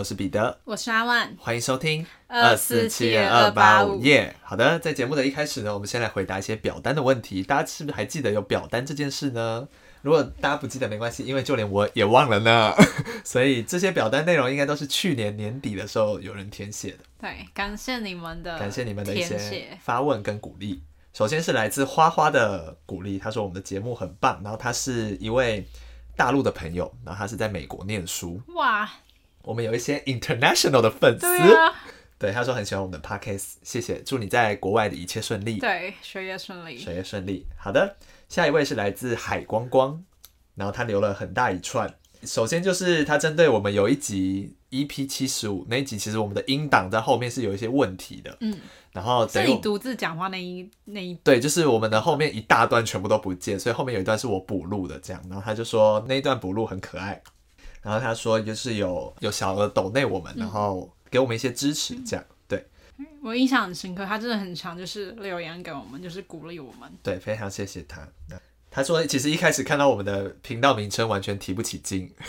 我是彼得，我是阿万，欢迎收听二四七二八五耶。好的，在节目的一开始呢，我们先来回答一些表单的问题。大家是不是还记得有表单这件事呢？如果大家不记得没关系，因为就连我也忘了呢。所以这些表单内容应该都是去年年底的时候有人填写的。对，感谢你们的感谢你们的一些发问跟鼓励。首先是来自花花的鼓励，他说我们的节目很棒，然后他是一位大陆的朋友，然后他是在美国念书。哇，我们有一些 international 的粉丝。对啊，对，他说很喜欢我们的 podcast，谢谢，祝你在国外的一切顺利。对，学业顺利，学业顺利。好的，下一位是来自海光光，然后他留了很大一串。首先就是他针对我们有一集 EP 七十五那一集，其实我们的音档在后面是有一些问题的。嗯。然后是你独自讲话那一那一对，就是我们的后面一大段全部都不见，所以后面有一段是我补录的，这样。然后他就说那一段补录很可爱，然后他说就是有有小额抖内我们，然后给我们一些支持，这样。对，我印象很深刻，他真的很常就是留言给我们，就是鼓励我们。对，非常谢谢他。他说其实一开始看到我们的频道名称完全提不起劲。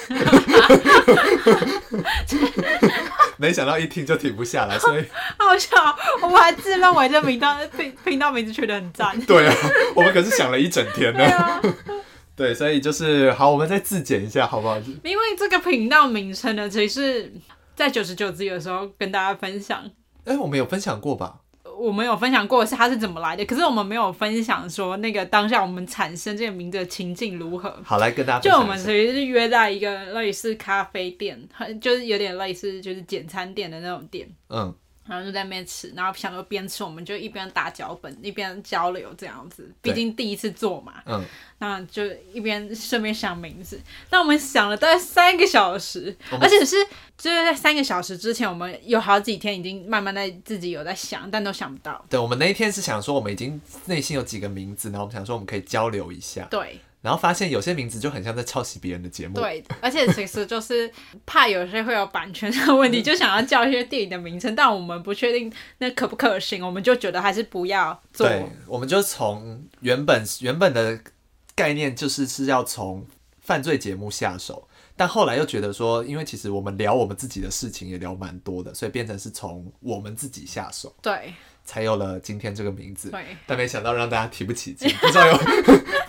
没想到一听就停不下来，所以好笑。我们还自认为这频道频频道名字取得很赞。对啊，我们可是想了一整天呢。对所以就是好，我们再自检一下，好不好？因为这个频道名称呢，其实是在九十九集的时候跟大家分享。哎，我们有分享过吧？我们有分享过是它是怎么来的，可是我们没有分享说那个当下我们产生这个名字的情境如何。好，来跟大家分享。就我们其实是约在一个类似咖啡店，就是有点类似就是简餐店的那种店。嗯。然后就在那边吃，然后想说边吃我们就一边打脚本一边交流这样子，毕竟第一次做嘛。嗯。那就一边顺便想名字，那我们想了大概三个小时，而且是就是在三个小时之前，我们有好几天已经慢慢在自己有在想，但都想不到。对，我们那一天是想说我们已经内心有几个名字，然后我们想说我们可以交流一下。对。然后发现有些名字就很像在抄袭别人的节目。对，而且其实就是怕有些会有版权的问题，就想要叫一些电影的名称，但我们不确定那可不可行，我们就觉得还是不要做。对，我们就从原本原本的概念就是是要从犯罪节目下手，但后来又觉得说，因为其实我们聊我们自己的事情也聊蛮多的，所以变成是从我们自己下手。对。才有了今天这个名字，对，但没想到让大家提不起劲，不知道有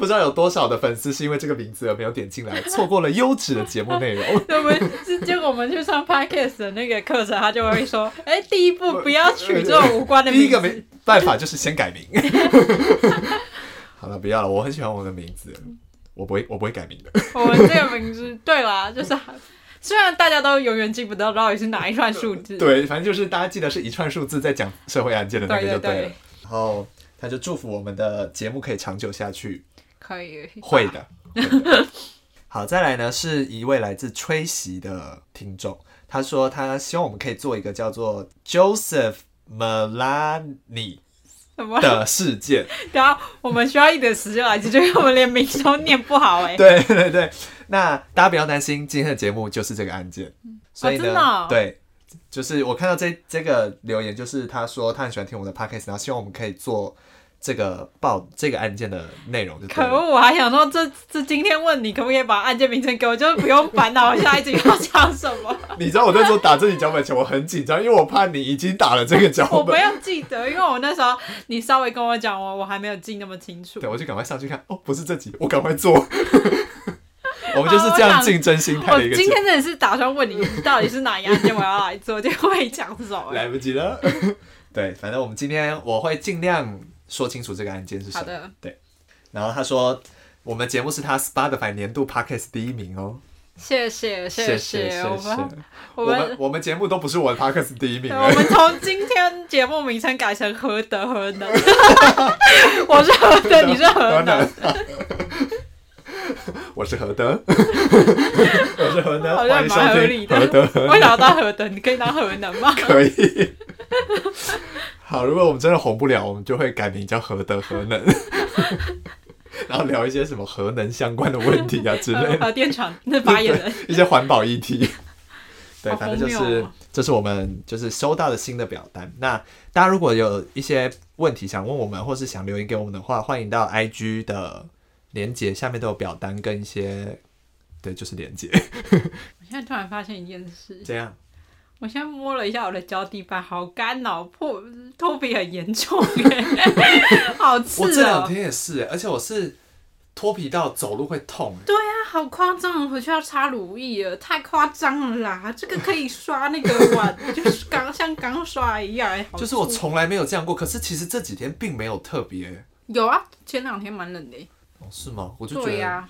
不知道有多少的粉丝是因为这个名字而没有点进来，错过了优质的节目内容。我们是结果我们去上 Podcast 的那个课程，他就会说：“哎、欸，第一步不要取这种无关的名字。”第一个没办法就是先改名。好了，不要了，我很喜欢我的名字，我不会我不会改名的。我们这个名字对啦，就是。虽然大家都永远记不得到底是哪一串数字，对，反正就是大家记得是一串数字在讲社会案件的那个就对了。对对对，然后他就祝福我们的节目可以长久下去，可以，会的。会的好，再来呢是一位来自吹袭的听众，他说他希望我们可以做一个叫做 Joseph Melani 的事件。然后我们需要一点时间来，就因为我们连名字都念不好哎。对对对。那大家不要担心，今天的节目就是这个案件，所以呢，哦哦、对，就是我看到这这个留言，就是他说他很喜欢听我们的 podcast，然后希望我们可以做这个报这个案件的内容就。可恶，我还想说这这今天问你可不可以把案件名称给我，就不用烦恼下一集要讲什么。你知道我那时候打这集脚本前，我很紧张，因为我怕你已经打了这个脚本。我没有记得，因为我那时候你稍微跟我讲，我我还没有记那么清楚。对，我就赶快上去看，哦，不是这集，我赶快做。我们就是这样竞争心态的一个。我今天真的是打算问你，到底是哪一案件我要来做，就会讲走。来不及了。对，反正我们今天我会尽量说清楚这个案件是什么。对。然后他说，我们节目是他 Spotify 年度 Podcast 第一名哦。谢谢谢谢。我们我们我们节目都不是我的 Podcast 第一名。我们从今天节目名称改成何德何能。我是何德，你是何能。我是何德，我是何德，好像蛮合理的。何德何能，为啥当何德？你可以当何能吗？可以。好，如果我们真的红不了，我们就会改名叫何德何能，然后聊一些什么核能相关的问题啊之类的。核电厂那发言人，一些环保议题。对，反正就是这是我们就是收到的新的表单。那大家如果有一些问题想问我们，或是想留言给我们的话，欢迎到 IG 的。连接下面都有表单跟一些，对，就是连接。我现在突然发现一件事，怎样，我现在摸了一下我的脚底板，好干哦，破脱皮很严重耶，好刺哦。我这两天也是，而且我是脱皮到走路会痛。对啊，好夸张，回去要擦乳液了，太夸张了啦！这个可以刷那个 碗，就是刚像刚刷一样。就是我从来没有这样过，可是其实这几天并没有特别。有啊，前两天蛮冷的。哦，是吗？我就觉得，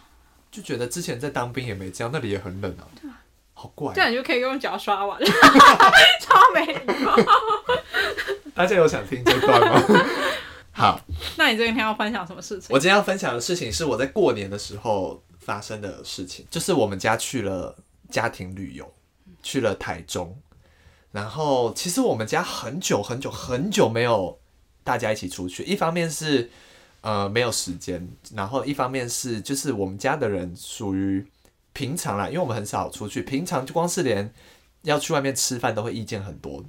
就觉得之前在当兵也没这样，那里也很冷啊。好怪，这样你就可以用脚刷碗，超没礼貌。大家有想听这段吗？好，那你今天要分享什么事情？我今天要分享的事情是我在过年的时候发生的事情，就是我们家去了家庭旅游，去了台中。然后其实我们家很久很久很久没有大家一起出去，一方面是呃没有时间，然后一方面是就是我们家的人属于。平常啦，因为我们很少出去，平常就光是连要去外面吃饭都会意见很多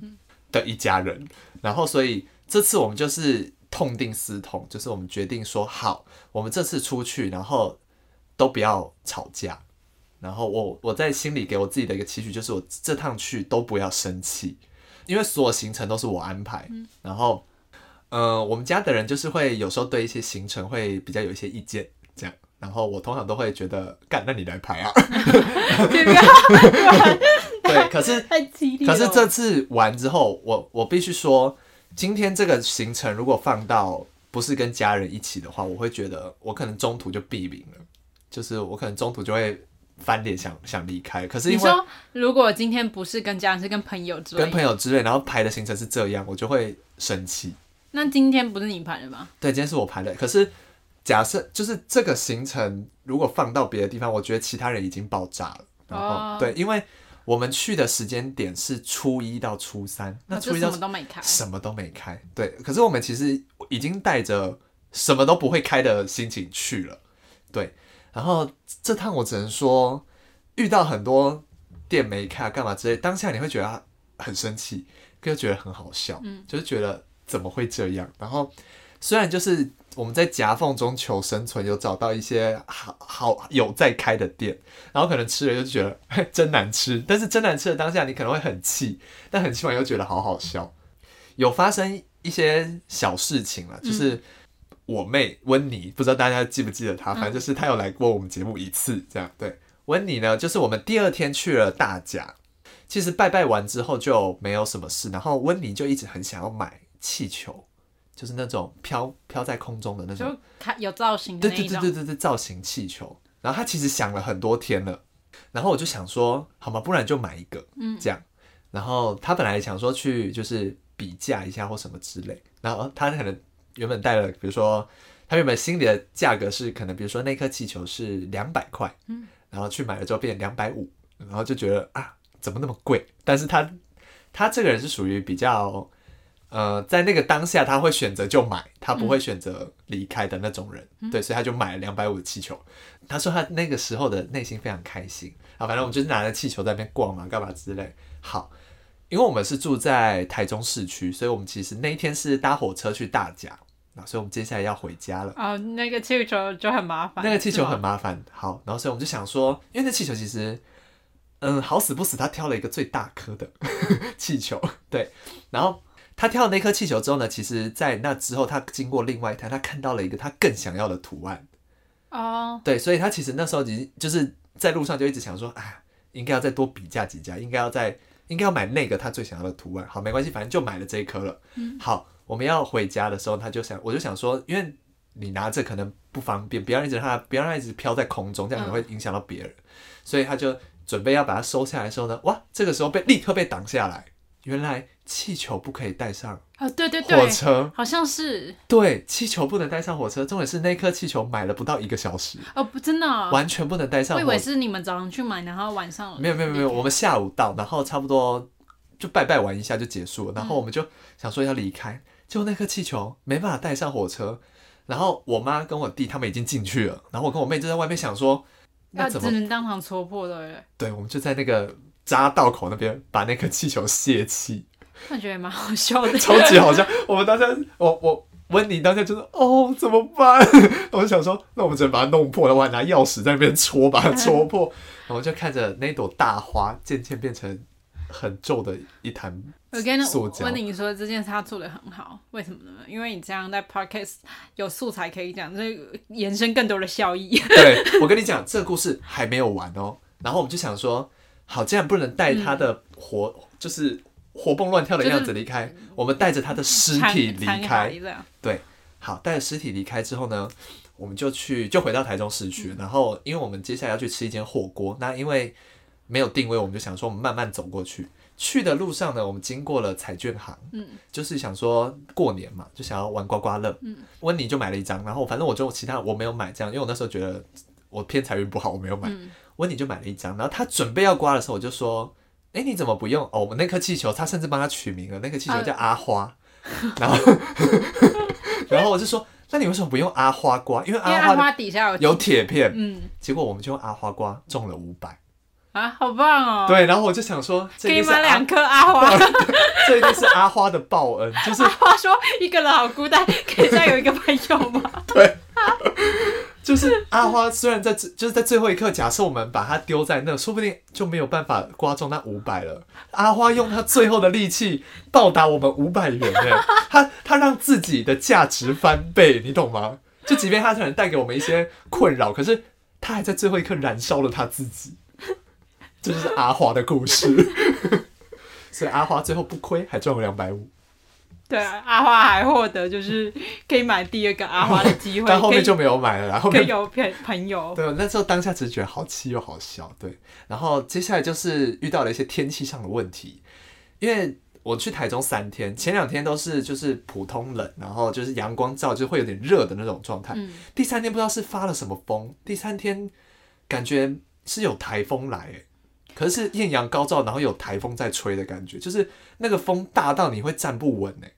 的一家人，然后所以这次我们就是痛定思痛，就是我们决定说好，我们这次出去，然后都不要吵架，然后我我在心里给我自己的一个期许，就是我这趟去都不要生气，因为所有行程都是我安排，然后呃，我们家的人就是会有时候对一些行程会比较有一些意见，这样。然后我通常都会觉得，干，那你来排啊。对，可是 可是这次完之后，我我必须说，今天这个行程如果放到不是跟家人一起的话，我会觉得我可能中途就毙命了，就是我可能中途就会翻脸想想离开。可是因为你说，如果今天不是跟家人，是跟朋友之类，跟朋友之类，然后排的行程是这样，我就会生气。那今天不是你排的吗？对，今天是我排的，可是。假设就是这个行程，如果放到别的地方，我觉得其他人已经爆炸了。然后，oh. 对，因为我们去的时间点是初一到初三，那初一到什么都没开，什么都没开。对，可是我们其实已经带着什么都不会开的心情去了。对，然后这趟我只能说遇到很多店没开，干嘛之类，当下你会觉得很生气，又觉得很好笑，嗯，就是觉得怎么会这样？然后虽然就是。我们在夹缝中求生存，有找到一些好好有在开的店，然后可能吃了就觉得 真难吃，但是真难吃的当下你可能会很气，但很气完又觉得好好笑。有发生一些小事情了，就是我妹温妮，不知道大家记不记得她，反正就是她有来过我们节目一次，这样对。温妮呢，就是我们第二天去了大甲，其实拜拜完之后就没有什么事，然后温妮就一直很想要买气球。就是那种飘飘在空中的那种，就它有造型的那种。对对对对对，造型气球。然后他其实想了很多天了，然后我就想说，好吗？不然就买一个，嗯，这样。然后他本来想说去就是比价一下或什么之类。然后他可能原本带了，比如说他原本心里的价格是可能，比如说那颗气球是两百块，嗯，然后去买了之后变两百五，然后就觉得啊，怎么那么贵？但是他他这个人是属于比较。呃，在那个当下，他会选择就买，他不会选择离开的那种人，嗯、对，所以他就买了两百五的气球。他说他那个时候的内心非常开心啊，反正我们就是拿着气球在那边逛嘛，干嘛之类。好，因为我们是住在台中市区，所以我们其实那一天是搭火车去大甲啊，所以我们接下来要回家了。哦，那个气球就很麻烦。那个气球很麻烦。好，然后所以我们就想说，因为那气球其实，嗯，好死不死，他挑了一个最大颗的 气球，对，然后。他跳那颗气球之后呢，其实，在那之后，他经过另外一台，他看到了一个他更想要的图案。哦，对，所以他其实那时候已经就是在路上就一直想说，哎，应该要再多比价几家，应该要再应该要买那个他最想要的图案。好，没关系，反正就买了这一颗了。嗯，好，我们要回家的时候，他就想，我就想说，因为你拿着可能不方便，不要一直让它，不要让它一直飘在空中，这样可能会影响到别人。嗯，所以他就准备要把它收下来的时候呢，哇，这个时候被立刻被挡下来。原来气球不可以带上啊！对对对，火车好像是对，气球不能带上火车。重点是那颗气球买了不到一个小时哦，不真的、哦，完全不能带上。我以为是你们早上去买，然后晚上没有没有没有，我们下午到，然后差不多就拜拜完一下就结束了，然后我们就想说要离开，结果那颗气球没办法带上火车，然后我妈跟我弟他们已经进去了，然后我跟我妹就在外面想说，那怎么只能当场戳破的？对，我们就在那个。匝道口那边把那颗气球泄气，我觉得蛮好笑的，超级好笑。我们当下，我我温妮当下就说：“哦，怎么办？” 我就想说：“那我们只能把它弄破了，我还拿钥匙在那边戳，把它戳破。”然后就看着那朵大花渐渐变成很皱的一滩。我跟温妮说这件事他做的很好，为什么呢？因为你这样在 podcast 有素材可以讲，这延伸更多的效益。对，我跟你讲，这个故事还没有完哦。然后我们就想说，好，既然不能带他的活，嗯、就是活蹦乱跳的样子离开，就是、我们带着他的尸体离开。对，好，带着尸体离开之后呢，我们就去，就回到台中市区。嗯、然后，因为我们接下来要去吃一间火锅，那因为没有定位，我们就想说，我们慢慢走过去。去的路上呢，我们经过了彩券行，嗯，就是想说过年嘛，就想要玩刮刮乐，嗯，温妮就买了一张，然后反正我就其他我没有买这样，因为我那时候觉得我偏财运不好，我没有买，温妮、嗯、就买了一张，然后他准备要刮的时候，我就说，哎、欸，你怎么不用？哦，我们那颗气球，他甚至帮他取名了，那颗气球叫阿花，啊、然后，然后我就说，那你为什么不用阿花瓜？因为阿花底下有铁片，嗯，结果我们就用阿花瓜中了五百。啊，好棒哦！对，然后我就想说，可以买两颗阿花，这一定是阿花的报恩。就是阿花说，一个人好孤单，可以再有一个朋友吗？对，就是阿花虽然在就是在最后一刻，假设我们把它丢在那，说不定就没有办法刮中那五百了。阿花用他最后的力气报答我们五百元，哎，他他让自己的价值翻倍，你懂吗？就即便他可能带给我们一些困扰，可是他还在最后一刻燃烧了他自己。这就是阿花的故事，所以阿花最后不亏，还赚了两百五。对啊，阿花还获得就是可以买第二个阿花的机会，但后面就没有买了，然后可以有朋朋友。对，那时候当下只是觉得好气又好笑。对，然后接下来就是遇到了一些天气上的问题，因为我去台中三天，前两天都是就是普通冷，然后就是阳光照就会有点热的那种状态。嗯。第三天不知道是发了什么风，第三天感觉是有台风来，欸。可是艳阳高照，然后有台风在吹的感觉，就是那个风大到你会站不稳哎。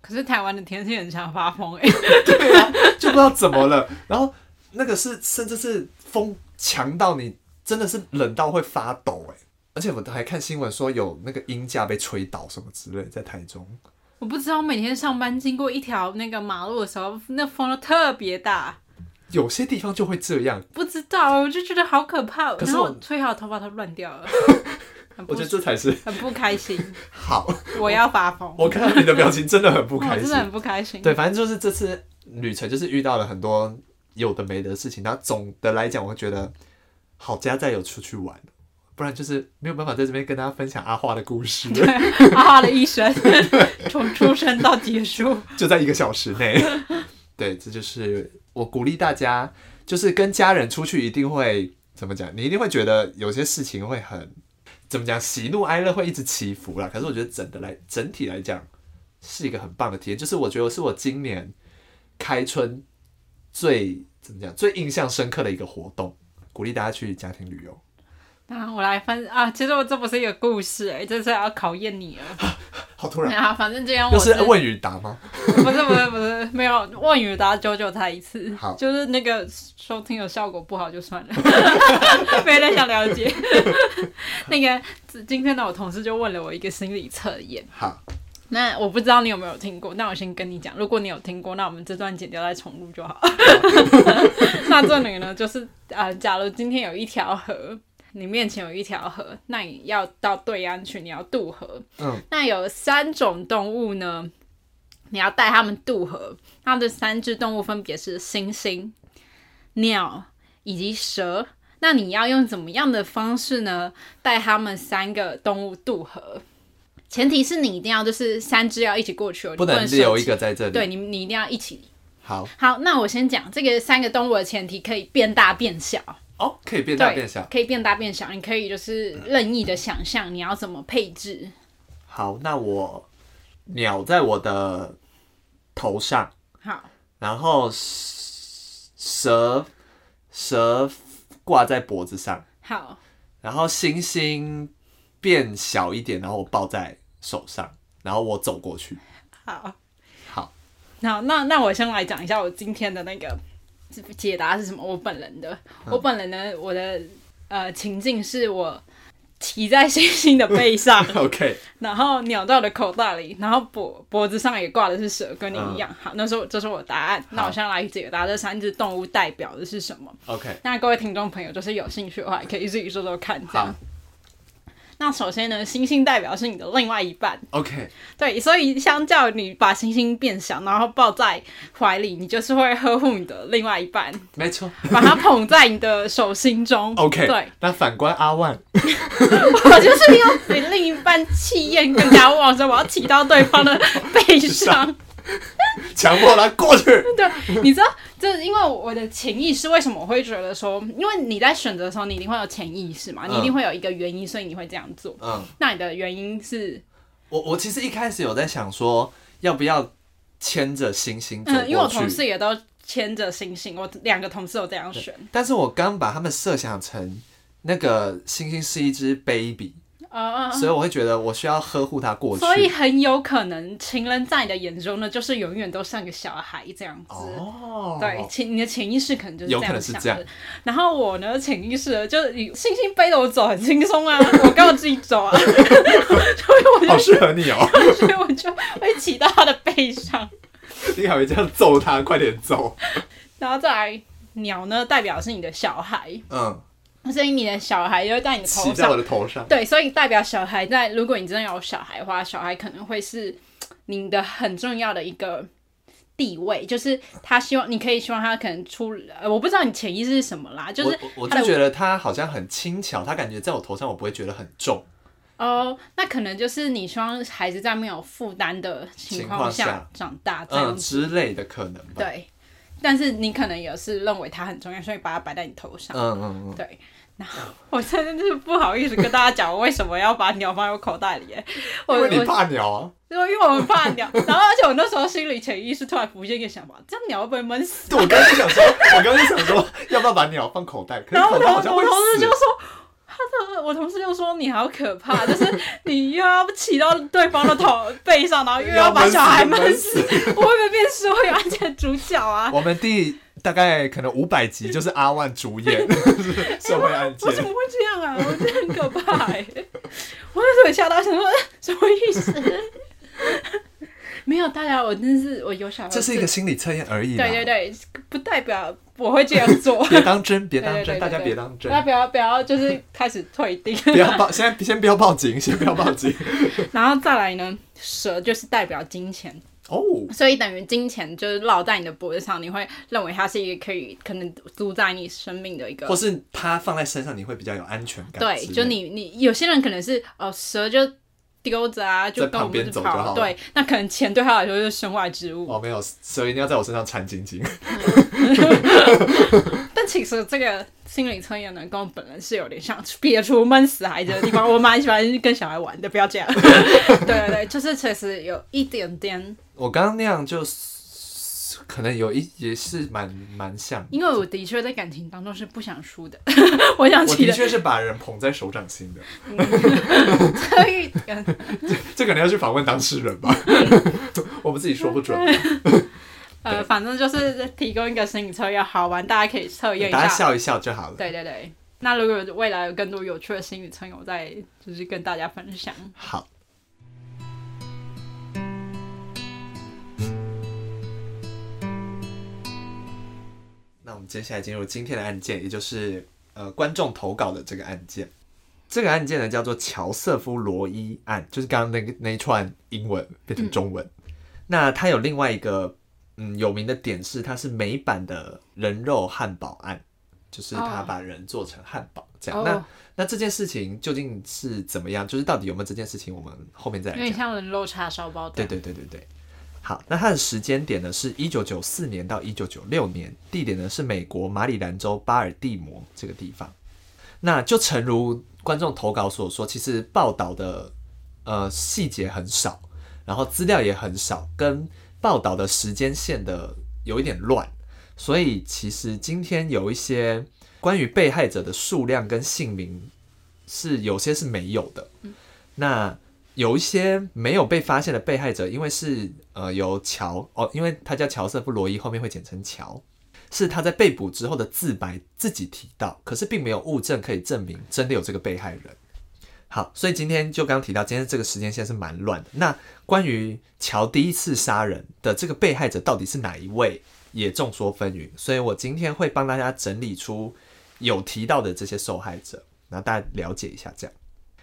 可是台湾的天气很常发疯哎。对啊，就不知道怎么了。然后那个是甚至是风强到你真的是冷到会发抖哎。而且我还看新闻说有那个鹰架被吹倒什么之类，在台中。我不知道，每天上班经过一条那个马路的时候，那风都特别大。有些地方就会这样，不知道，我就觉得好可怕。可是我吹好头发都乱掉了，我觉得这才是很不开心。好，我要发疯。我看到你的表情真的很不开心，真的很不开心。对，反正就是这次旅程就是遇到了很多有的没的事情。然后总的来讲，我会觉得好家在有出去玩，不然就是没有办法在这边跟大家分享阿花的故事。对，阿花的一生，从出生到结束就在一个小时内。对，这就是。我鼓励大家，就是跟家人出去，一定会怎么讲？你一定会觉得有些事情会很怎么讲？喜怒哀乐会一直起伏啦。可是我觉得整的来整体来讲，是一个很棒的体验。就是我觉得是我今年开春最怎么讲？最印象深刻的一个活动。鼓励大家去家庭旅游。那我来分啊，其实我这不是一个故事哎、欸，这是要考验你了。好突然啊！反正这样，我是问与答吗？不是不是不是，没有问与答，久久才一次。好，就是那个收听的效果不好就算了，没人想了解。那个今天呢，我同事就问了我一个心理测验。好，那我不知道你有没有听过，那我先跟你讲，如果你有听过，那我们这段剪掉再重录就好。好 那这里呢，就是啊、呃，假如今天有一条河。你面前有一条河，那你要到对岸去，你要渡河。嗯，那有三种动物呢，你要带他们渡河。它的三只动物分别是猩猩、鸟以及蛇。那你要用怎么样的方式呢，带他们三个动物渡河？前提是你一定要就是三只要一起过去哦，不能留一个在这里。对，你你一定要一起。好，好，那我先讲这个三个动物的前提，可以变大变小。哦，可以变大变小，可以变大变小，你可以就是任意的想象你要怎么配置。好，那我鸟在我的头上，好，然后蛇蛇挂在脖子上，好，然后星星变小一点，然后我抱在手上，然后我走过去。好，好，那那那我先来讲一下我今天的那个。解答是什么？我本人的，嗯、我本人呢，我的呃情境是我骑在星星的背上，OK，然后鸟到我的口袋里，然后脖脖子上也挂的是蛇，跟你一样。嗯、好，那时候这是我的答案。那我现在来解答这三只动物代表的是什么？OK，那各位听众朋友，就是有兴趣的话，可以自己说说看。这样。好那首先呢，星星代表是你的另外一半。OK。对，所以相较你把星星变小，然后抱在怀里，你就是会呵护你的另外一半。没错。把它捧在你的手心中。OK。对。那反观阿万，我就是要比另一半气焰更加旺盛，我要骑到对方的背上。强迫他过去。对，你知道，就是因为我的潜意识为什么我会觉得说，因为你在选择的时候，你一定会有潜意识嘛，你一定会有一个原因，所以你会这样做。嗯，那你的原因是？我我其实一开始有在想说，要不要牵着星星走？嗯，因为我同事也都牵着星星，我两个同事都这样选。但是我刚把他们设想成那个星星是一只 baby。Uh, 所以我会觉得我需要呵护他过去，所以很有可能情人在你的眼中呢，就是永远都像个小孩这样子。哦，对，潜你的潜意识可能就是这样想的。有可能是这样。然后我呢，潜意识就是星星背着我走很轻松啊，我刚好自己走啊，所以我就好适合你哦，所以我就会骑到他的背上。你还会这样揍他，快点走。然后再来鸟呢，代表是你的小孩。嗯。所以你的小孩就会在你的头上，骑在我的头上。对，所以代表小孩在，如果你真的有小孩的话，小孩可能会是你的很重要的一个地位，就是他希望你可以希望他可能出，呃，我不知道你潜意识是什么啦，就是我，我就觉得他好像很轻巧，他感觉在我头上我不会觉得很重。哦，那可能就是你希望孩子在没有负担的情况下长大这样，嗯，之类的可能吧。对。但是你可能也是认为它很重要，所以把它摆在你头上。嗯嗯嗯。对，然后 我真的是不好意思跟大家讲，我为什么要把鸟放在我口袋里？因为你怕鸟啊。因为因为我们怕鸟，然后而且我那时候心里潜意识突然浮现一个想法，这样鸟会不会闷死？对，我刚刚就想说，我刚刚就想说，要不要把鸟放口袋？然后我同事就说。我同事就说你好可怕，就是你又要骑到对方的头背上，然后又要把小孩闷死，我会不会变社会案件主角啊？我们第大概可能五百集就是阿万主演 社会案件，我怎么会这样啊？我真的很可怕哎！我那时候吓到，想说什么意思？没有，大家，我真是我有小孩，这是一个心理测验而已。对对对，不代表。我会这样做，别当真，别当真，大家别当真，大家不要不要，就是开始退订，不要报，现在先不要报警，先不要报警，然后再来呢，蛇就是代表金钱哦，所以等于金钱就是绕在你的脖子上，你会认为它是一个可以可能主宰你生命的一个，或是它放在身上你会比较有安全感，对，就你你有些人可能是哦蛇就。丢着啊，就跟我们跑，跑。对，那可能钱对他来说就是身外之物。哦，没有，所以一定要在我身上缠紧紧。但其实这个心理测验呢，跟我本人是有点像，撇除闷死孩子的地方。我蛮喜欢跟小孩玩的，不要这样。对对对，就是确实有一点点。我刚刚那样就是。可能有一也是蛮蛮像，因为我的确在感情当中是不想输的。我想起的确是把人捧在手掌心的。这可能要去访问当事人吧。我们自己说不准。呃，反正就是提供一个心理测验，好玩，大家可以测验一下，大家笑一笑就好了。对对对，那如果未来有更多有趣的心理测验，我再就是跟大家分享。好。那我们接下来进入今天的案件，也就是呃观众投稿的这个案件。这个案件呢叫做乔瑟夫罗伊案，就是刚刚那个那一串英文变成中文。嗯、那它有另外一个嗯有名的点是，它是美版的人肉汉堡案，就是他把人做成汉堡这样。Oh. 那那这件事情究竟是怎么样？就是到底有没有这件事情？我们后面再来讲。有点像人肉叉烧包。对对对对对。好，那它的时间点呢是一九九四年到一九九六年，地点呢是美国马里兰州巴尔的摩这个地方。那就诚如观众投稿所说，其实报道的呃细节很少，然后资料也很少，跟报道的时间线的有一点乱，所以其实今天有一些关于被害者的数量跟姓名是有些是没有的。那有一些没有被发现的被害者，因为是呃由乔哦，因为他叫乔瑟夫罗伊，后面会简称乔，是他在被捕之后的自白自己提到，可是并没有物证可以证明真的有这个被害人。好，所以今天就刚提到，今天这个时间线是蛮乱的。那关于乔第一次杀人的这个被害者到底是哪一位，也众说纷纭。所以我今天会帮大家整理出有提到的这些受害者，那大家了解一下这样。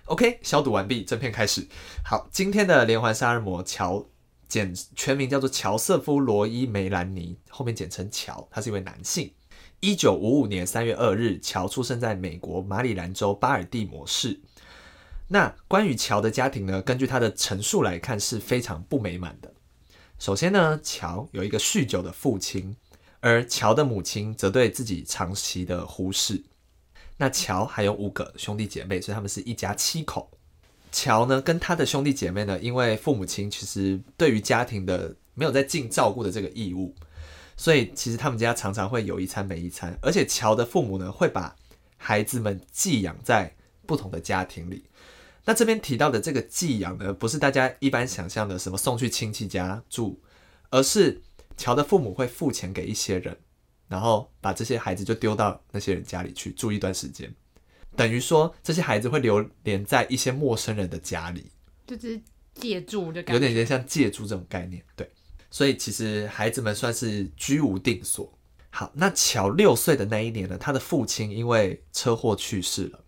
OK，消毒完毕，正片开始。好，今天的连环杀人魔乔，简全名叫做乔瑟夫·罗伊·梅兰妮，后面简称乔，他是一位男性。一九五五年三月二日，乔出生在美国马里兰州巴尔的摩市。那关于乔的家庭呢，根据他的陈述来看是非常不美满的。首先呢，乔有一个酗酒的父亲，而乔的母亲则对自己长期的忽视。那乔还有五个兄弟姐妹，所以他们是一家七口。乔呢，跟他的兄弟姐妹呢，因为父母亲其实对于家庭的没有在尽照顾的这个义务，所以其实他们家常常会有一餐没一餐。而且乔的父母呢，会把孩子们寄养在不同的家庭里。那这边提到的这个寄养呢，不是大家一般想象的什么送去亲戚家住，而是乔的父母会付钱给一些人，然后把这些孩子就丢到那些人家里去住一段时间，等于说这些孩子会流连在一些陌生人的家里，就是借住的感觉，有点点像借住这种概念。对，所以其实孩子们算是居无定所。好，那乔六岁的那一年呢，他的父亲因为车祸去世了。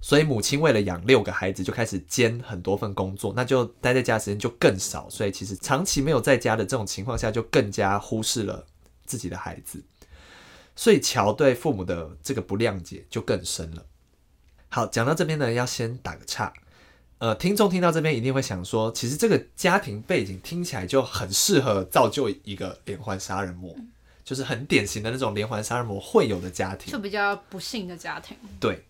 所以母亲为了养六个孩子，就开始兼很多份工作，那就待在家时间就更少。所以其实长期没有在家的这种情况下，就更加忽视了自己的孩子。所以乔对父母的这个不谅解就更深了。好，讲到这边呢，要先打个岔。呃，听众听到这边一定会想说，其实这个家庭背景听起来就很适合造就一个连环杀人魔，就是很典型的那种连环杀人魔会有的家庭，就比较不幸的家庭。对。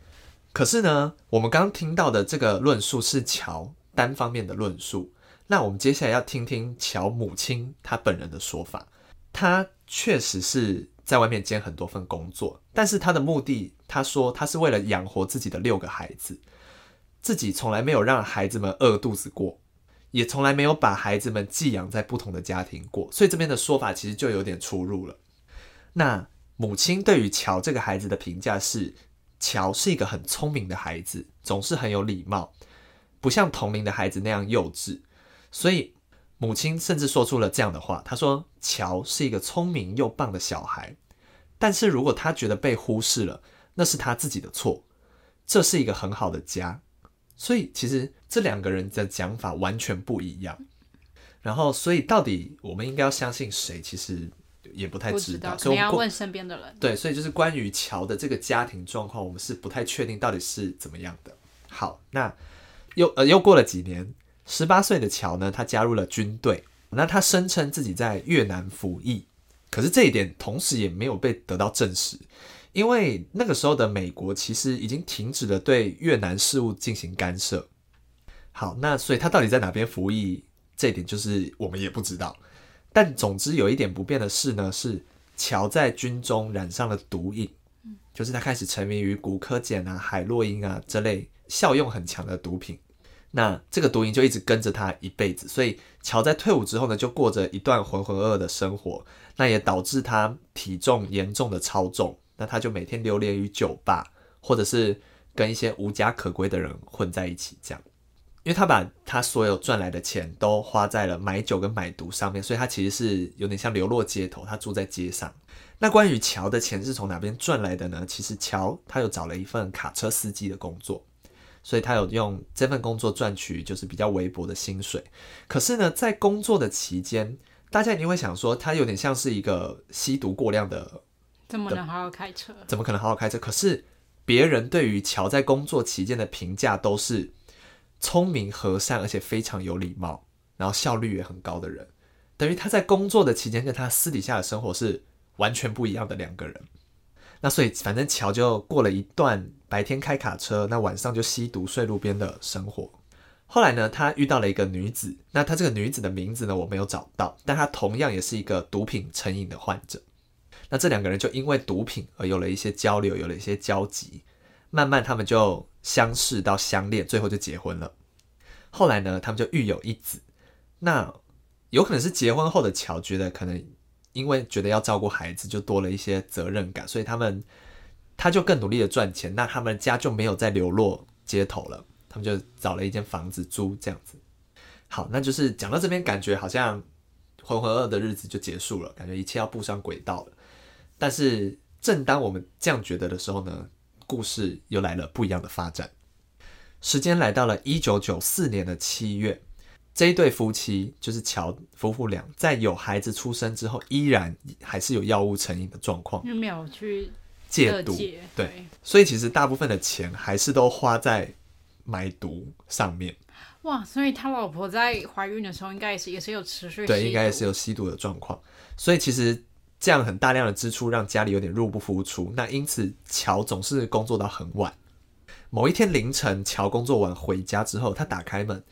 可是呢，我们刚刚听到的这个论述是乔单方面的论述。那我们接下来要听听乔母亲她本人的说法。她确实是在外面兼很多份工作，但是他的目的，他说他是为了养活自己的六个孩子，自己从来没有让孩子们饿肚子过，也从来没有把孩子们寄养在不同的家庭过。所以这边的说法其实就有点出入了。那母亲对于乔这个孩子的评价是，乔是一个很聪明的孩子，总是很有礼貌，不像同龄的孩子那样幼稚。所以母亲甚至说出了这样的话：“她说，乔是一个聪明又棒的小孩，但是如果他觉得被忽视了，那是他自己的错。这是一个很好的家。”所以其实这两个人的讲法完全不一样。然后，所以到底我们应该要相信谁？其实。也不太知道，所以要问身边的人。对，所以就是关于乔的这个家庭状况，我们是不太确定到底是怎么样的。好，那又呃又过了几年，十八岁的乔呢，他加入了军队。那他声称自己在越南服役，可是这一点同时也没有被得到证实，因为那个时候的美国其实已经停止了对越南事务进行干涉。好，那所以他到底在哪边服役，这一点就是我们也不知道。但总之有一点不变的事呢，是乔在军中染上了毒瘾，就是他开始沉迷于古柯碱啊、海洛因啊这类效用很强的毒品。那这个毒瘾就一直跟着他一辈子，所以乔在退伍之后呢，就过着一段浑浑噩噩的生活。那也导致他体重严重的超重，那他就每天流连于酒吧，或者是跟一些无家可归的人混在一起这样。因为他把他所有赚来的钱都花在了买酒跟买毒上面，所以他其实是有点像流落街头，他住在街上。那关于乔的钱是从哪边赚来的呢？其实乔他又找了一份卡车司机的工作，所以他有用这份工作赚取就是比较微薄的薪水。可是呢，在工作的期间，大家一定会想说，他有点像是一个吸毒过量的，怎么能好好开车？怎么可能好好开车？可是别人对于乔在工作期间的评价都是。聪明、和善，而且非常有礼貌，然后效率也很高的人，等于他在工作的期间跟他私底下的生活是完全不一样的两个人。那所以，反正乔就过了一段白天开卡车，那晚上就吸毒睡路边的生活。后来呢，他遇到了一个女子，那他这个女子的名字呢，我没有找到，但她同样也是一个毒品成瘾的患者。那这两个人就因为毒品而有了一些交流，有了一些交集。慢慢，他们就相识到相恋，最后就结婚了。后来呢，他们就育有一子。那有可能是结婚后的乔觉得，可能因为觉得要照顾孩子，就多了一些责任感，所以他们他就更努力的赚钱。那他们家就没有再流落街头了，他们就找了一间房子租，这样子。好，那就是讲到这边，感觉好像浑浑噩噩的日子就结束了，感觉一切要步上轨道了。但是，正当我们这样觉得的时候呢，故事又来了不一样的发展。时间来到了一九九四年的七月，这一对夫妻就是乔夫妇俩，在有孩子出生之后，依然还是有药物成瘾的状况，没有去戒毒。对，对，所以其实大部分的钱还是都花在买毒上面。哇，所以他老婆在怀孕的时候，应该也是也是有持续对，应该也是有吸毒的状况。所以其实这样很大量的支出，让家里有点入不敷出。那因此，乔总是工作到很晚。某一天凌晨，乔工作完回家之后，他打开门，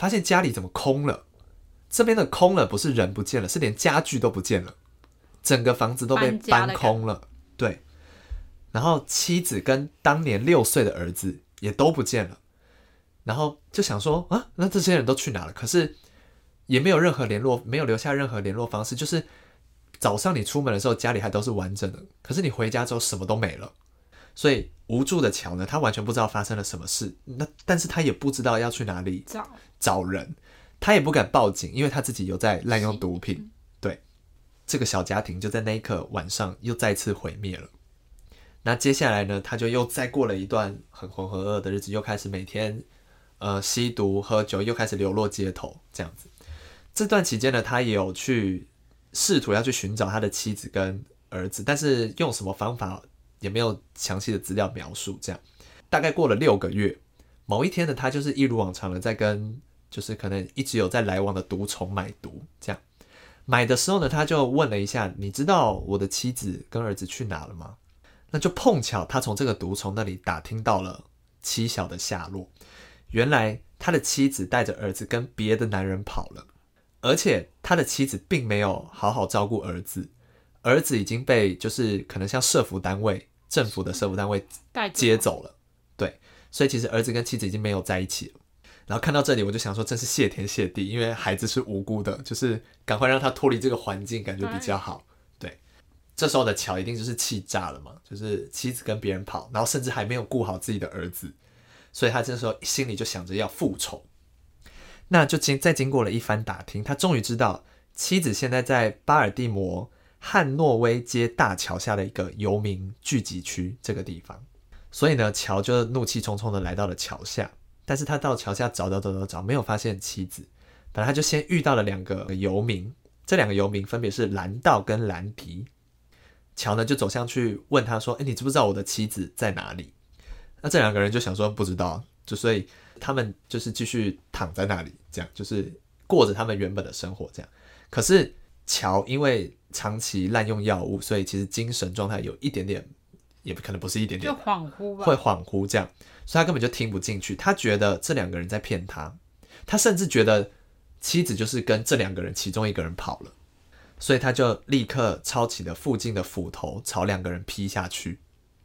发现家里怎么空了？这边的空了，不是人不见了，是连家具都不见了，整个房子都被搬空了。对，然后妻子跟当年六岁的儿子也都不见了。然后就想说啊，那这些人都去哪了？可是也没有任何联络，没有留下任何联络方式。就是早上你出门的时候，家里还都是完整的，可是你回家之后什么都没了。所以无助的乔呢，他完全不知道发生了什么事。那但是他也不知道要去哪里找找人，他也不敢报警，因为他自己有在滥用毒品。对，这个小家庭就在那一刻晚上又再次毁灭了。那接下来呢，他就又再过了一段很浑浑噩噩的日子，又开始每天呃吸毒喝酒，又开始流落街头这样子。这段期间呢，他也有去试图要去寻找他的妻子跟儿子，但是用什么方法？也没有详细的资料描述，这样大概过了六个月，某一天呢，他就是一如往常的在跟就是可能一直有在来往的毒虫买毒，这样买的时候呢，他就问了一下，你知道我的妻子跟儿子去哪了吗？那就碰巧他从这个毒虫那里打听到了妻小的下落，原来他的妻子带着儿子跟别的男人跑了，而且他的妻子并没有好好照顾儿子，儿子已经被就是可能像社福单位。政府的社福单位接走了，对，所以其实儿子跟妻子已经没有在一起了。然后看到这里，我就想说，真是谢天谢地，因为孩子是无辜的，就是赶快让他脱离这个环境，感觉比较好。对，这时候的乔一定就是气炸了嘛，就是妻子跟别人跑，然后甚至还没有顾好自己的儿子，所以他这时候心里就想着要复仇。那就经再经过了一番打听，他终于知道妻子现在在巴尔的摩。汉诺威街大桥下的一个游民聚集区这个地方，所以呢，乔就怒气冲冲的来到了桥下，但是他到桥下找找找找找，没有发现妻子，本来他就先遇到了两个游民，这两个游民分别是兰道跟兰迪，乔呢就走向去问他说：“诶，你知不知道我的妻子在哪里？”那这两个人就想说不知道，就所以他们就是继续躺在那里，这样就是过着他们原本的生活，这样。可是乔因为长期滥用药物，所以其实精神状态有一点点，也不可能不是一点点，就恍惚吧，会恍惚这样，所以他根本就听不进去。他觉得这两个人在骗他，他甚至觉得妻子就是跟这两个人其中一个人跑了，所以他就立刻抄起了附近的斧头朝两个人劈下去。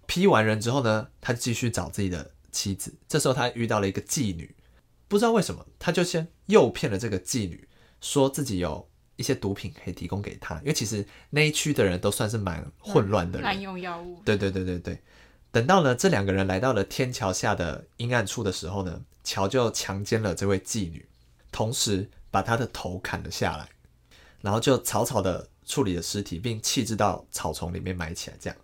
劈完人之后呢，他继续找自己的妻子。这时候他遇到了一个妓女，不知道为什么，他就先诱骗了这个妓女，说自己有。一些毒品可以提供给他，因为其实那一区的人都算是蛮混乱的人，滥用药物。对对对对对。等到呢，这两个人来到了天桥下的阴暗处的时候呢，乔就强奸了这位妓女，同时把她的头砍了下来，然后就草草的处理了尸体，并弃置到草丛里面埋起来。这样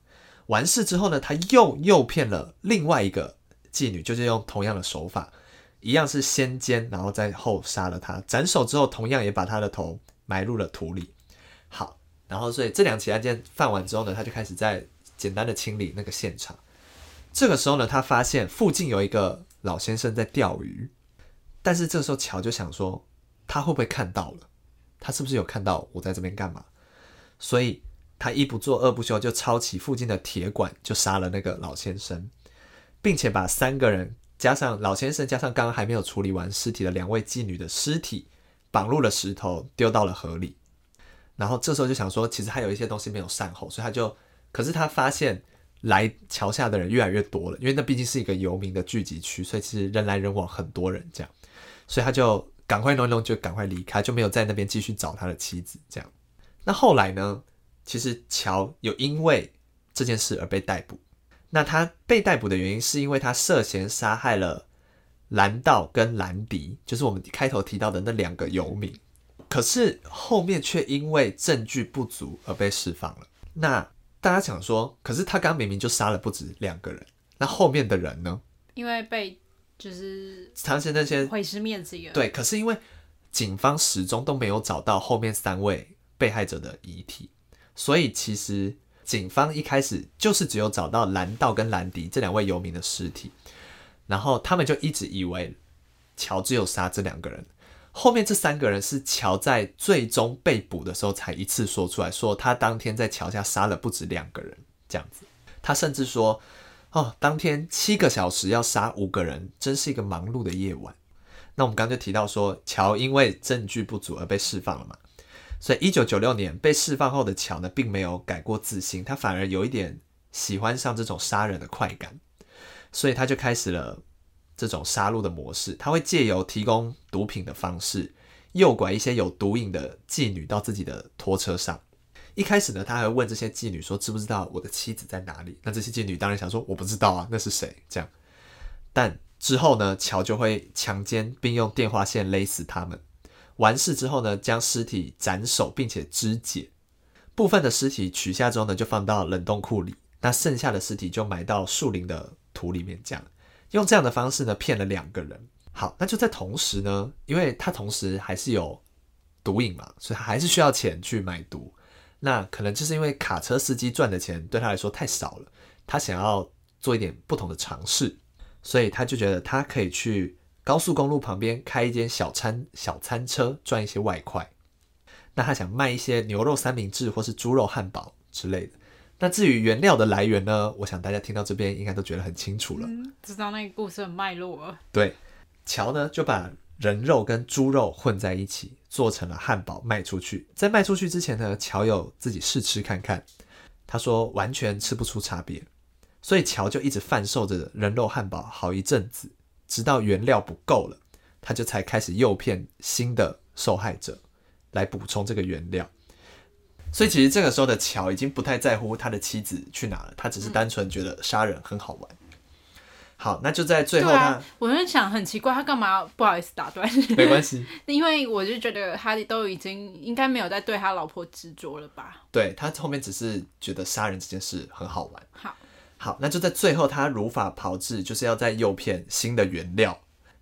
完事之后呢，他又诱骗了另外一个妓女，就是用同样的手法，一样是先奸，然后再后杀了她。斩首之后，同样也把她的头。埋入了土里。好，然后所以这两起案件犯完之后呢，他就开始在简单的清理那个现场。这个时候呢，他发现附近有一个老先生在钓鱼，但是这时候乔就想说，他会不会看到了？他是不是有看到我在这边干嘛？所以他一不做二不休，就抄起附近的铁管就杀了那个老先生，并且把三个人加上老先生加上刚刚还没有处理完尸体的两位妓女的尸体。绑入了石头，丢到了河里。然后这时候就想说，其实还有一些东西没有善后，所以他就，可是他发现来桥下的人越来越多了，因为那毕竟是一个游民的聚集区，所以其实人来人往，很多人这样，所以他就赶快弄弄，就赶快离开，就没有在那边继续找他的妻子。这样，那后来呢？其实乔有因为这件事而被逮捕。那他被逮捕的原因是因为他涉嫌杀害了。兰道跟兰迪就是我们开头提到的那两个游民，可是后面却因为证据不足而被释放了。那大家想说，可是他刚明明就杀了不止两个人，那后面的人呢？因为被就是他是那些毁尸灭迹了。对，可是因为警方始终都没有找到后面三位被害者的遗体，所以其实警方一开始就是只有找到兰道跟兰迪这两位游民的尸体，然后他们就一直以为乔只有杀这两个人。后面这三个人是乔在最终被捕的时候才一次说出来说，他当天在桥下杀了不止两个人，这样子。他甚至说：“哦，当天七个小时要杀五个人，真是一个忙碌的夜晚。”那我们刚刚就提到说，乔因为证据不足而被释放了嘛，所以一九九六年被释放后的乔呢，并没有改过自新，他反而有一点喜欢上这种杀人的快感，所以他就开始了。这种杀戮的模式，他会借由提供毒品的方式，诱拐一些有毒瘾的妓女到自己的拖车上。一开始呢，他还问这些妓女说：“知不知道我的妻子在哪里？”那这些妓女当然想说：“我不知道啊，那是谁？”这样。但之后呢，乔就会强奸并用电话线勒死他们。完事之后呢，将尸体斩首并且肢解。部分的尸体取下之后呢，就放到冷冻库里。那剩下的尸体就埋到树林的土里面，这样。用这样的方式呢，骗了两个人。好，那就在同时呢，因为他同时还是有毒瘾嘛，所以他还是需要钱去买毒。那可能就是因为卡车司机赚的钱对他来说太少了，他想要做一点不同的尝试，所以他就觉得他可以去高速公路旁边开一间小餐小餐车赚一些外快。那他想卖一些牛肉三明治或是猪肉汉堡之类的。那至于原料的来源呢？我想大家听到这边应该都觉得很清楚了，嗯、知道那个故事的脉络了。对，乔呢就把人肉跟猪肉混在一起做成了汉堡卖出去。在卖出去之前呢，乔有自己试吃看看，他说完全吃不出差别，所以乔就一直贩售着人肉汉堡好一阵子，直到原料不够了，他就才开始诱骗新的受害者来补充这个原料。所以其实这个时候的乔已经不太在乎他的妻子去哪了，他只是单纯觉得杀人很好玩。好，那就在最后他，啊、我就想很奇怪，他干嘛不好意思打断？没关系，因为我就觉得哈利都已经应该没有在对他老婆执着了吧？对，他后面只是觉得杀人这件事很好玩。好，好，那就在最后他如法炮制，就是要在诱骗新的原料。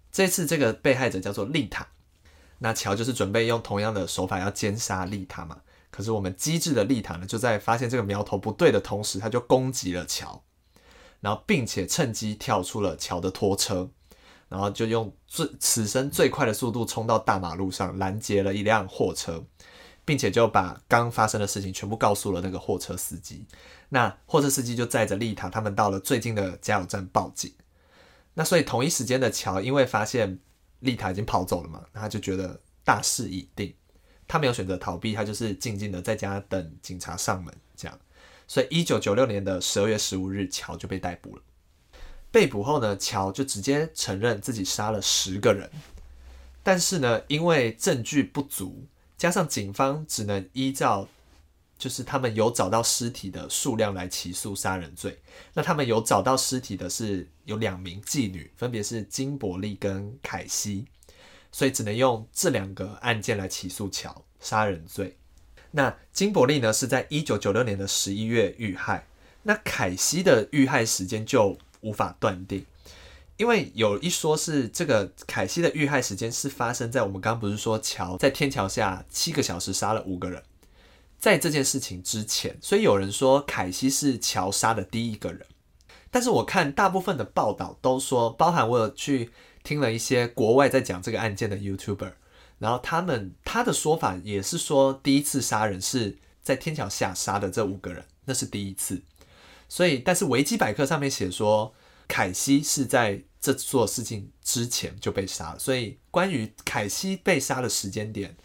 这次这个被害者叫做丽塔，那乔就是准备用同样的手法要奸杀丽塔嘛。可是我们机智的丽塔呢，就在发现这个苗头不对的同时，他就攻击了乔，然后并且趁机跳出了乔的拖车，然后就用最此生最快的速度冲到大马路上拦截了一辆货车，并且就把刚发生的事情全部告诉了那个货车司机。那货车司机就载着丽塔他们到了最近的加油站报警。那所以同一时间的乔，因为发现丽塔已经跑走了嘛，他就觉得大势已定。他没有选择逃避，他就是静静的在家等警察上门，这样。所以，一九九六年的十二月十五日，乔就被逮捕了。被捕后呢，乔就直接承认自己杀了十个人。但是呢，因为证据不足，加上警方只能依照就是他们有找到尸体的数量来起诉杀人罪。那他们有找到尸体的是有两名妓女，分别是金伯利跟凯西。所以只能用这两个案件来起诉乔杀人罪。那金伯利呢，是在一九九六年的十一月遇害。那凯西的遇害时间就无法断定，因为有一说是这个凯西的遇害时间是发生在我们刚刚不是说乔在天桥下七个小时杀了五个人，在这件事情之前，所以有人说凯西是乔杀的第一个人。但是我看大部分的报道都说，包含我有去。听了一些国外在讲这个案件的 YouTuber，然后他们他的说法也是说，第一次杀人是在天桥下杀的这五个人，那是第一次。所以，但是维基百科上面写说，凯西是在这做事情之前就被杀了。所以，关于凯西被杀的时间点，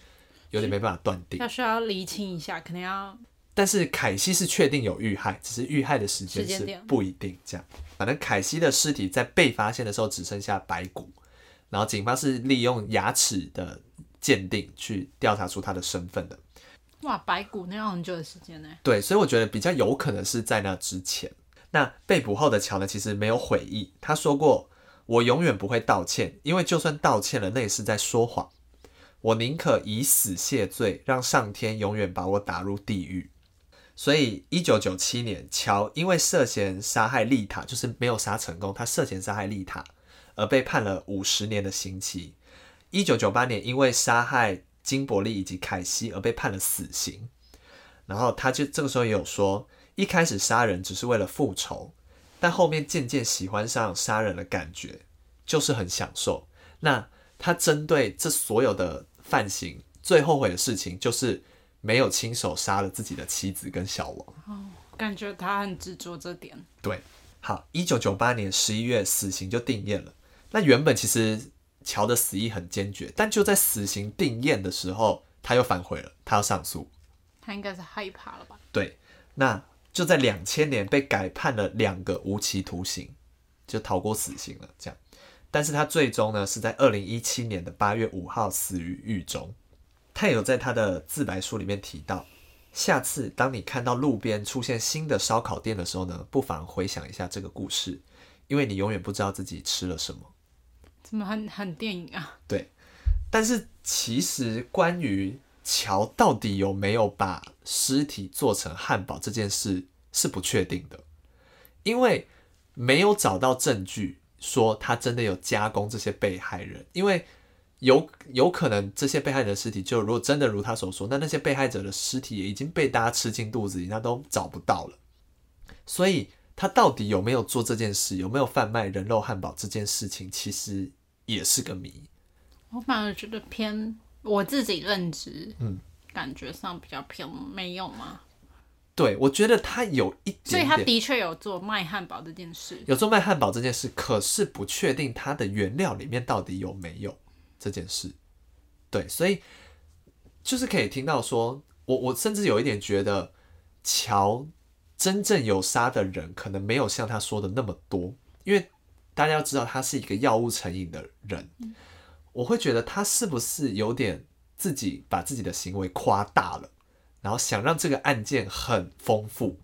有点没办法断定，要需要厘清一下，可能要。但是凯西是确定有遇害，只是遇害的时间是不一定这样。反正凯西的尸体在被发现的时候只剩下白骨，然后警方是利用牙齿的鉴定去调查出他的身份的。哇，白骨那要很久的时间呢？对，所以我觉得比较有可能是在那之前。那被捕后的乔呢，其实没有悔意，他说过：“我永远不会道歉，因为就算道歉了，那也是在说谎。我宁可以死谢罪，让上天永远把我打入地狱。”所以，一九九七年，乔因为涉嫌杀害丽塔，就是没有杀成功，他涉嫌杀害丽塔，而被判了五十年的刑期。一九九八年因为杀害金伯利以及凯西而被判了死刑。然后他就这个时候也有说，一开始杀人只是为了复仇，但后面渐渐喜欢上杀人的感觉，就是很享受。那他针对这所有的犯行，最后悔的事情就是没有亲手杀了自己的妻子跟小王。哦，感觉他很执着这点。对，好，一九九八年十一月，死刑就定谳了。那原本其实乔的死意很坚决，但就在死刑定谳的时候，他又反悔了，他要上诉。他应该是害怕了吧？对，那就在两千年被改判了两个无期徒刑，就逃过死刑了。这样，但是他最终呢是在二零一七年的八月五号死于狱中。他有在他的自白书里面提到，下次当你看到路边出现新的烧烤店的时候呢，不妨回想一下这个故事，因为你永远不知道自己吃了什么。怎么很很电影啊？对，但是其实关于。乔到底有没有把尸体做成汉堡这件事是不确定的，因为没有找到证据说他真的有加工这些被害人，因为有有可能这些被害人的尸体就如果真的如他所说，那那些被害者的尸体也已经被大家吃进肚子里，那都找不到了。所以他到底有没有做这件事，有没有贩卖人肉汉堡这件事情，其实也是个谜。我反而觉得偏。我自己认知，嗯，感觉上比较偏没有吗？对，我觉得他有一点点，所以他的确有做卖汉堡这件事，有做卖汉堡这件事，可是不确定他的原料里面到底有没有这件事。对，所以就是可以听到说，我我甚至有一点觉得，乔真正有杀的人可能没有像他说的那么多，因为大家要知道他是一个药物成瘾的人。嗯我会觉得他是不是有点自己把自己的行为夸大了，然后想让这个案件很丰富，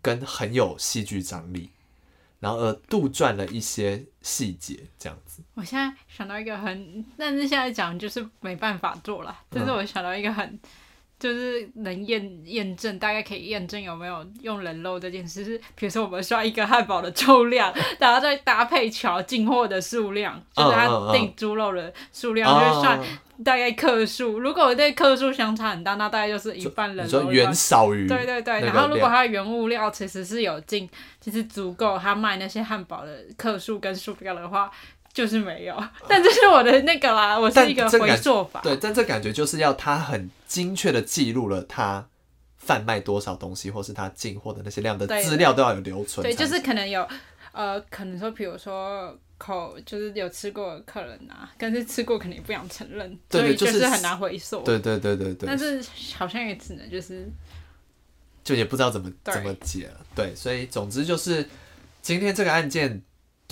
跟很有戏剧张力，然后呃杜撰了一些细节，这样子。我现在想到一个很，但是现在讲就是没办法做了。但是我想到一个很。嗯就是能验验证，大概可以验证有没有用人肉这件事。是，比如说我们算一个汉堡的重量，然后再搭配桥进货的数量，就是他订猪肉的数量，就算大概克数。如果这克数相差很大，那大概就是一半人肉，远少于。对对对，然后如果它的原物料其实是有进，其实足够他卖那些汉堡的克数跟数量的话。就是没有，但这是我的那个啦，我是一个回做法。对，但这感觉就是要他很精确的记录了他贩卖多少东西，或是他进货的那些量的资料都要有留存。对，就是可能有呃，可能说，比如说口，就是有吃过的客人啊，但是吃过肯定不想承认，所以就是很难回溯。对对对对对。但是好像也只能就是，就也不知道怎么怎么解了。对，所以总之就是今天这个案件。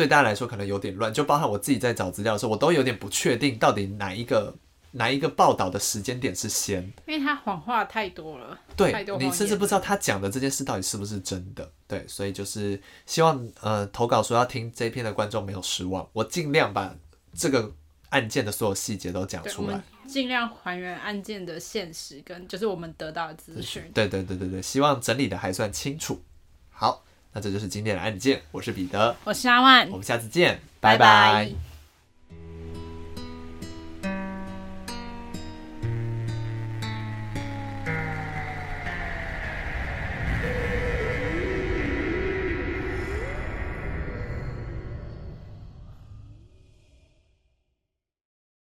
对大家来说可能有点乱，就包含我自己在找资料的时候，我都有点不确定到底哪一个哪一个报道的时间点是先，因为他谎话太多了，对，你甚至不知道他讲的这件事到底是不是真的，对，所以就是希望呃投稿说要听这一篇的观众没有失望，我尽量把这个案件的所有细节都讲出来，尽量还原案件的现实跟就是我们得到的资讯，对对对对对，希望整理的还算清楚，好。那这就是今天的案件，我是彼得，我是阿万，我们下次见，拜拜。拜拜。